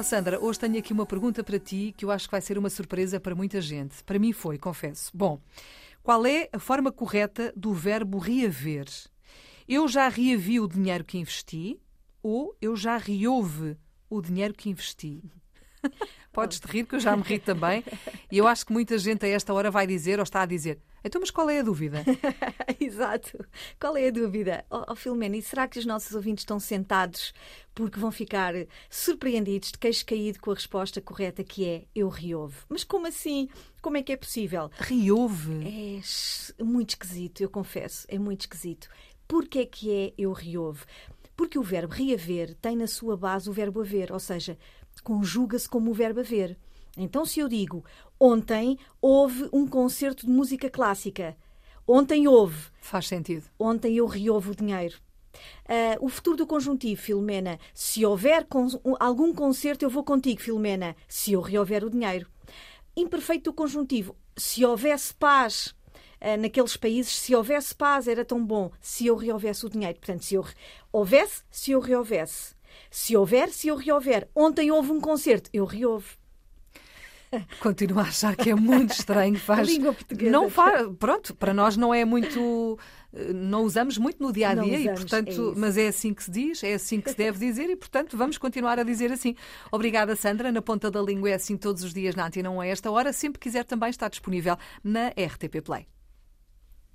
Oh Sandra, hoje tenho aqui uma pergunta para ti que eu acho que vai ser uma surpresa para muita gente. Para mim foi, confesso. Bom, qual é a forma correta do verbo reaver? Eu já reavi o dinheiro que investi ou eu já reouve o dinheiro que investi? Podes te rir, que eu já me ri também. E eu acho que muita gente a esta hora vai dizer ou está a dizer: então, mas qual é a dúvida? Exato. Qual é a dúvida? Oh, oh Filomena, e será que os nossos ouvintes estão sentados porque vão ficar surpreendidos de queixo caído com a resposta correta que é eu reouve? Mas como assim? Como é que é possível? Reouve? É muito esquisito, eu confesso. É muito esquisito. Porquê é que é eu reouve? Porque o verbo reaver tem na sua base o verbo haver, ou seja, conjuga-se como o verbo haver. Então, se eu digo ontem houve um concerto de música clássica, ontem houve. Faz sentido. Ontem eu reouvo o dinheiro. Uh, o futuro do conjuntivo, Filomena. Se houver con algum concerto, eu vou contigo, Filomena. Se eu reouver o dinheiro. Imperfeito do conjuntivo. Se houvesse paz naqueles países, se houvesse paz, era tão bom. Se eu rehouvesse o dinheiro. Portanto, se eu houvesse, se eu rehouvesse. Se houver, se eu reouver. Ontem houve um concerto, eu reouvo. Continuo a achar que é muito estranho. Faz... A língua portuguesa. Não faz... Pronto, para nós não é muito. Não usamos muito no dia a dia, e, portanto, é mas é assim que se diz, é assim que se deve dizer e, portanto, vamos continuar a dizer assim. Obrigada, Sandra. Na ponta da língua é assim todos os dias na Antena, não é esta hora. Sempre quiser também estar disponível na RTP Play.